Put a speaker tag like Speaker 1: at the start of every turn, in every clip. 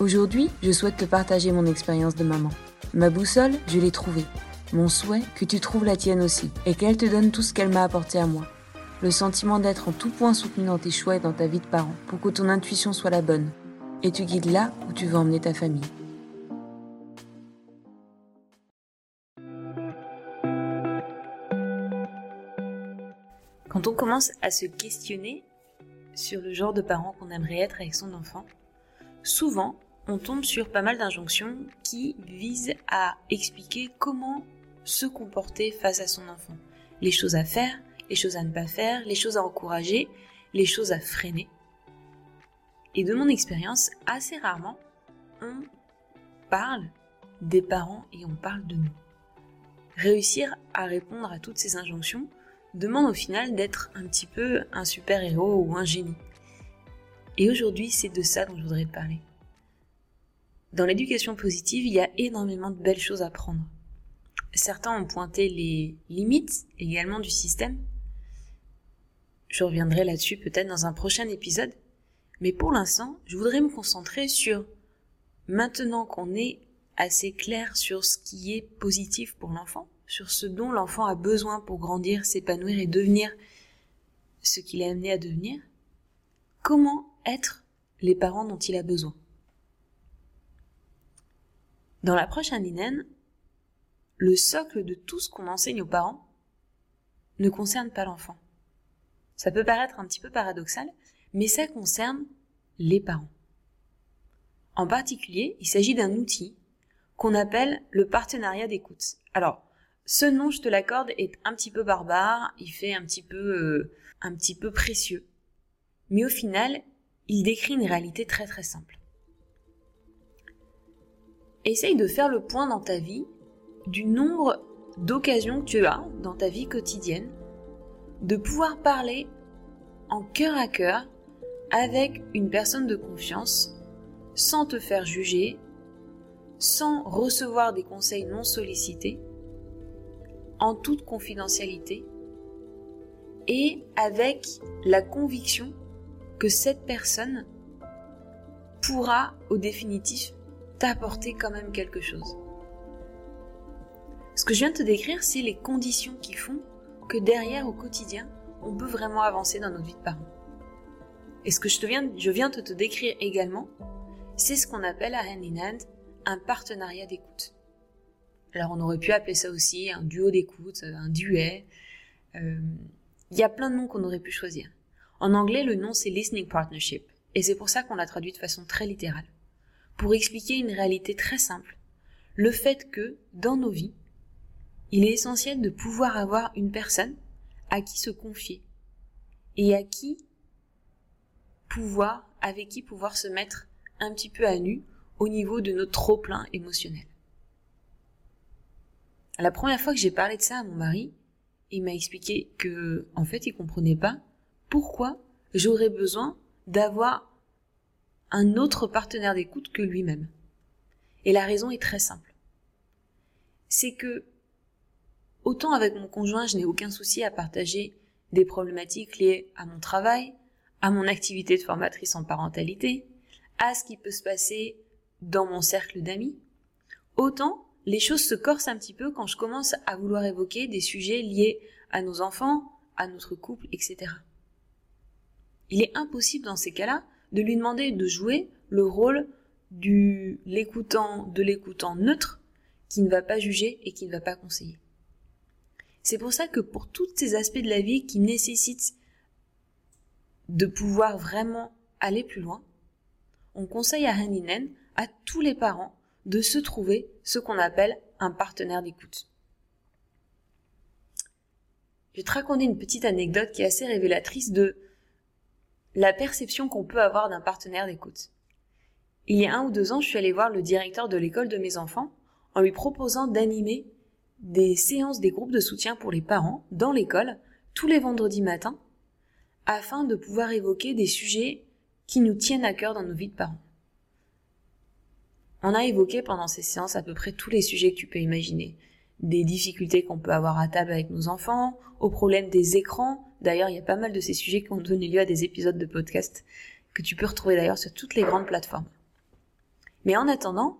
Speaker 1: Aujourd'hui, je souhaite te partager mon expérience de maman. Ma boussole, je l'ai trouvée. Mon souhait, que tu trouves la tienne aussi, et qu'elle te donne tout ce qu'elle m'a apporté à moi. Le sentiment d'être en tout point soutenu dans tes choix et dans ta vie de parent, pour que ton intuition soit la bonne, et tu guides là où tu veux emmener ta famille. Quand on commence à se questionner sur le genre de parent qu'on aimerait être avec son enfant, souvent on tombe sur pas mal d'injonctions qui visent à expliquer comment se comporter face à son enfant. Les choses à faire, les choses à ne pas faire, les choses à encourager, les choses à freiner. Et de mon expérience, assez rarement, on parle des parents et on parle de nous. Réussir à répondre à toutes ces injonctions demande au final d'être un petit peu un super-héros ou un génie. Et aujourd'hui, c'est de ça dont je voudrais te parler. Dans l'éducation positive, il y a énormément de belles choses à prendre. Certains ont pointé les limites également du système. Je reviendrai là-dessus peut-être dans un prochain épisode. Mais pour l'instant, je voudrais me concentrer sur maintenant qu'on est assez clair sur ce qui est positif pour l'enfant, sur ce dont l'enfant a besoin pour grandir, s'épanouir et devenir ce qu'il est amené à devenir, comment être les parents dont il a besoin? Dans l'approche indinaine, le socle de tout ce qu'on enseigne aux parents ne concerne pas l'enfant. Ça peut paraître un petit peu paradoxal, mais ça concerne les parents. En particulier, il s'agit d'un outil qu'on appelle le partenariat d'écoute. Alors, ce nom, je te l'accorde, est un petit peu barbare, il fait un petit peu, euh, un petit peu précieux. Mais au final, il décrit une réalité très très simple. Essaye de faire le point dans ta vie du nombre d'occasions que tu as dans ta vie quotidienne de pouvoir parler en cœur à cœur avec une personne de confiance sans te faire juger, sans recevoir des conseils non sollicités, en toute confidentialité et avec la conviction que cette personne pourra au définitif t'apporter quand même quelque chose. Ce que je viens de te décrire, c'est les conditions qui font que derrière, au quotidien, on peut vraiment avancer dans notre vie de parent. Et ce que je, viens de te décrire également, c'est ce qu'on appelle à hand in hand un partenariat d'écoute. Alors on aurait pu appeler ça aussi un duo d'écoute, un duet. Euh, il y a plein de noms qu'on aurait pu choisir. En anglais, le nom c'est listening partnership, et c'est pour ça qu'on l'a traduit de façon très littérale pour expliquer une réalité très simple, le fait que, dans nos vies, il est essentiel de pouvoir avoir une personne à qui se confier et à qui pouvoir, avec qui pouvoir se mettre un petit peu à nu au niveau de notre trop-plein émotionnel. La première fois que j'ai parlé de ça à mon mari, il m'a expliqué que, en fait, il comprenait pas pourquoi j'aurais besoin d'avoir un autre partenaire d'écoute que lui-même. Et la raison est très simple. C'est que, autant avec mon conjoint, je n'ai aucun souci à partager des problématiques liées à mon travail, à mon activité de formatrice en parentalité, à ce qui peut se passer dans mon cercle d'amis, autant les choses se corsent un petit peu quand je commence à vouloir évoquer des sujets liés à nos enfants, à notre couple, etc. Il est impossible dans ces cas-là de lui demander de jouer le rôle du l'écoutant, de l'écoutant neutre qui ne va pas juger et qui ne va pas conseiller. C'est pour ça que pour tous ces aspects de la vie qui nécessitent de pouvoir vraiment aller plus loin, on conseille à Haninen, à tous les parents, de se trouver ce qu'on appelle un partenaire d'écoute. Je vais te raconter une petite anecdote qui est assez révélatrice de la perception qu'on peut avoir d'un partenaire d'écoute. Il y a un ou deux ans, je suis allée voir le directeur de l'école de mes enfants en lui proposant d'animer des séances des groupes de soutien pour les parents dans l'école tous les vendredis matins afin de pouvoir évoquer des sujets qui nous tiennent à cœur dans nos vies de parents. On a évoqué pendant ces séances à peu près tous les sujets que tu peux imaginer. Des difficultés qu'on peut avoir à table avec nos enfants, au problème des écrans. D'ailleurs, il y a pas mal de ces sujets qui ont donné lieu à des épisodes de podcast que tu peux retrouver d'ailleurs sur toutes les grandes plateformes. Mais en attendant,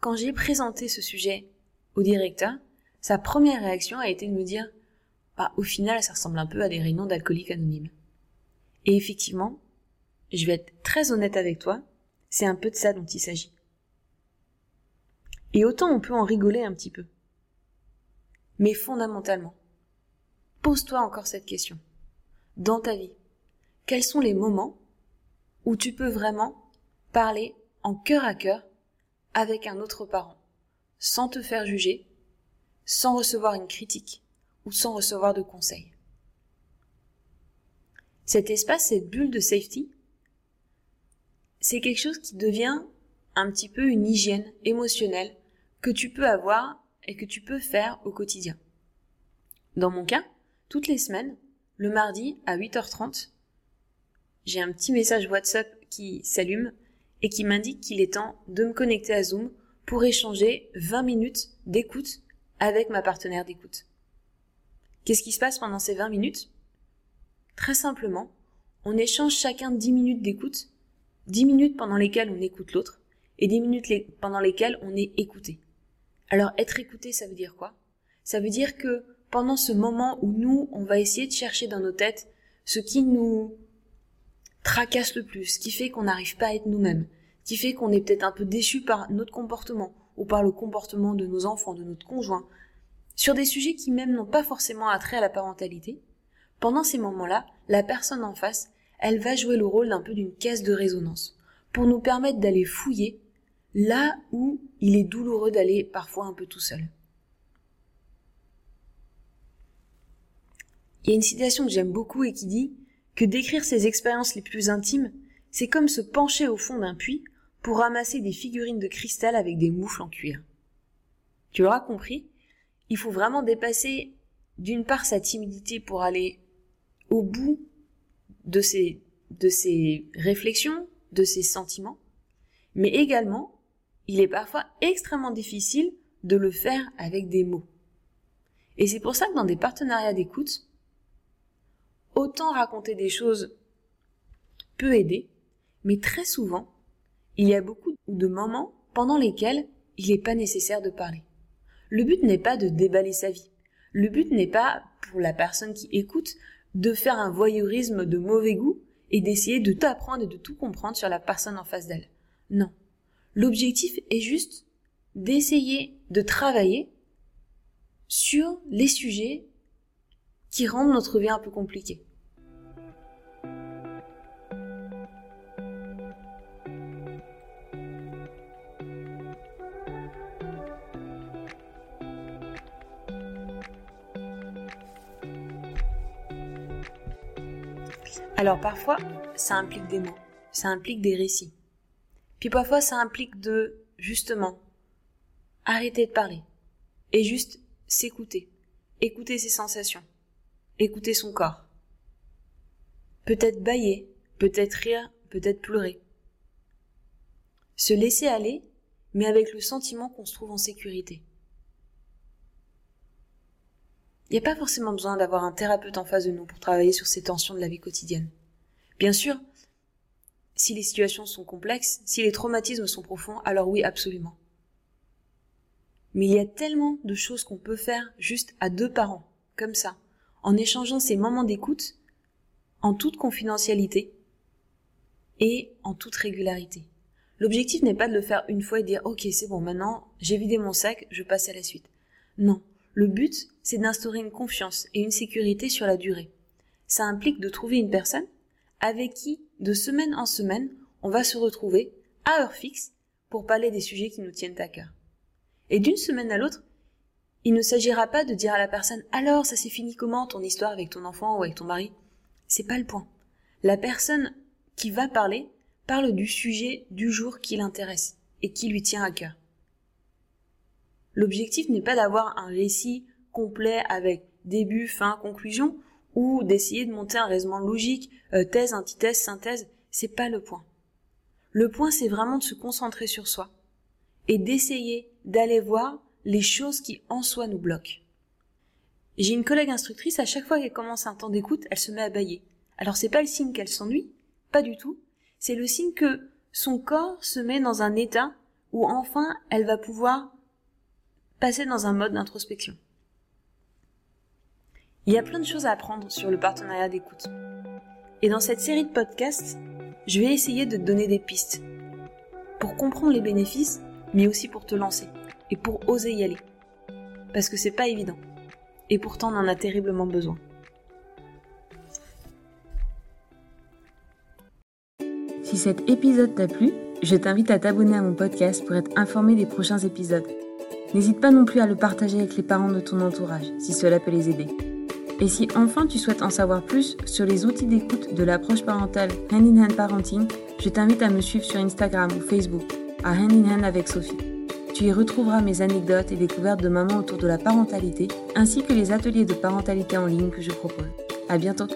Speaker 1: quand j'ai présenté ce sujet au directeur, sa première réaction a été de me dire bah, au final, ça ressemble un peu à des réunions d'alcooliques anonymes. Et effectivement, je vais être très honnête avec toi, c'est un peu de ça dont il s'agit. Et autant on peut en rigoler un petit peu. Mais fondamentalement, pose-toi encore cette question. Dans ta vie, quels sont les moments où tu peux vraiment parler en cœur à cœur avec un autre parent, sans te faire juger, sans recevoir une critique ou sans recevoir de conseils? Cet espace, cette bulle de safety, c'est quelque chose qui devient un petit peu une hygiène émotionnelle que tu peux avoir et que tu peux faire au quotidien. Dans mon cas, toutes les semaines, le mardi à 8h30, j'ai un petit message WhatsApp qui s'allume et qui m'indique qu'il est temps de me connecter à Zoom pour échanger 20 minutes d'écoute avec ma partenaire d'écoute. Qu'est-ce qui se passe pendant ces 20 minutes? Très simplement, on échange chacun 10 minutes d'écoute, 10 minutes pendant lesquelles on écoute l'autre, et 10 minutes pendant lesquelles on est écouté. Alors être écouté, ça veut dire quoi? Ça veut dire que pendant ce moment où nous, on va essayer de chercher dans nos têtes ce qui nous tracasse le plus, ce qui fait qu'on n'arrive pas à être nous-mêmes, qui fait qu'on est peut-être un peu déçu par notre comportement ou par le comportement de nos enfants, de notre conjoint, sur des sujets qui même n'ont pas forcément attrait à la parentalité, pendant ces moments-là, la personne en face, elle va jouer le rôle d'un peu d'une caisse de résonance, pour nous permettre d'aller fouiller là où il est douloureux d'aller parfois un peu tout seul. Il y a une citation que j'aime beaucoup et qui dit que décrire ses expériences les plus intimes, c'est comme se pencher au fond d'un puits pour ramasser des figurines de cristal avec des moufles en cuir. Tu l'auras compris, il faut vraiment dépasser d'une part sa timidité pour aller au bout de ses, de ses réflexions, de ses sentiments, mais également, il est parfois extrêmement difficile de le faire avec des mots. Et c'est pour ça que dans des partenariats d'écoute, autant raconter des choses peut aider, mais très souvent, il y a beaucoup de moments pendant lesquels il n'est pas nécessaire de parler. Le but n'est pas de déballer sa vie. Le but n'est pas, pour la personne qui écoute, de faire un voyeurisme de mauvais goût et d'essayer de tout apprendre et de tout comprendre sur la personne en face d'elle. Non. L'objectif est juste d'essayer de travailler sur les sujets qui rendent notre vie un peu compliquée. Alors parfois, ça implique des mots, ça implique des récits. Puis parfois, ça implique de, justement, arrêter de parler et juste s'écouter, écouter ses sensations, écouter son corps. Peut-être bailler, peut-être rire, peut-être pleurer. Se laisser aller, mais avec le sentiment qu'on se trouve en sécurité. Il n'y a pas forcément besoin d'avoir un thérapeute en face de nous pour travailler sur ces tensions de la vie quotidienne. Bien sûr, si les situations sont complexes, si les traumatismes sont profonds, alors oui, absolument. Mais il y a tellement de choses qu'on peut faire juste à deux parents, comme ça, en échangeant ces moments d'écoute, en toute confidentialité et en toute régularité. L'objectif n'est pas de le faire une fois et dire ok c'est bon maintenant j'ai vidé mon sac, je passe à la suite. Non, Le but, c'est d'instaurer une confiance et une sécurité sur la durée. Ça implique de trouver une personne avec qui, de semaine en semaine, on va se retrouver à heure fixe pour parler des sujets qui nous tiennent à cœur. Et d'une semaine à l'autre, il ne s'agira pas de dire à la personne alors ça s'est fini comment ton histoire avec ton enfant ou avec ton mari? C'est pas le point. La personne qui va parler parle du sujet du jour qui l'intéresse et qui lui tient à cœur. L'objectif n'est pas d'avoir un récit complet avec début, fin, conclusion, ou d'essayer de monter un raisonnement logique, euh, thèse, antithèse, synthèse, c'est pas le point. Le point, c'est vraiment de se concentrer sur soi et d'essayer d'aller voir les choses qui en soi nous bloquent. J'ai une collègue instructrice, à chaque fois qu'elle commence un temps d'écoute, elle se met à bailler. Alors c'est pas le signe qu'elle s'ennuie, pas du tout. C'est le signe que son corps se met dans un état où enfin elle va pouvoir passer dans un mode d'introspection. Il y a plein de choses à apprendre sur le partenariat d'écoute. Et dans cette série de podcasts, je vais essayer de te donner des pistes pour comprendre les bénéfices, mais aussi pour te lancer et pour oser y aller. Parce que c'est pas évident. Et pourtant, on en a terriblement besoin.
Speaker 2: Si cet épisode t'a plu, je t'invite à t'abonner à mon podcast pour être informé des prochains épisodes. N'hésite pas non plus à le partager avec les parents de ton entourage si cela peut les aider. Et si enfin tu souhaites en savoir plus sur les outils d'écoute de l'approche parentale Hand in Hand Parenting, je t'invite à me suivre sur Instagram ou Facebook à Hand in Hand avec Sophie. Tu y retrouveras mes anecdotes et découvertes de maman autour de la parentalité, ainsi que les ateliers de parentalité en ligne que je propose. À bientôt!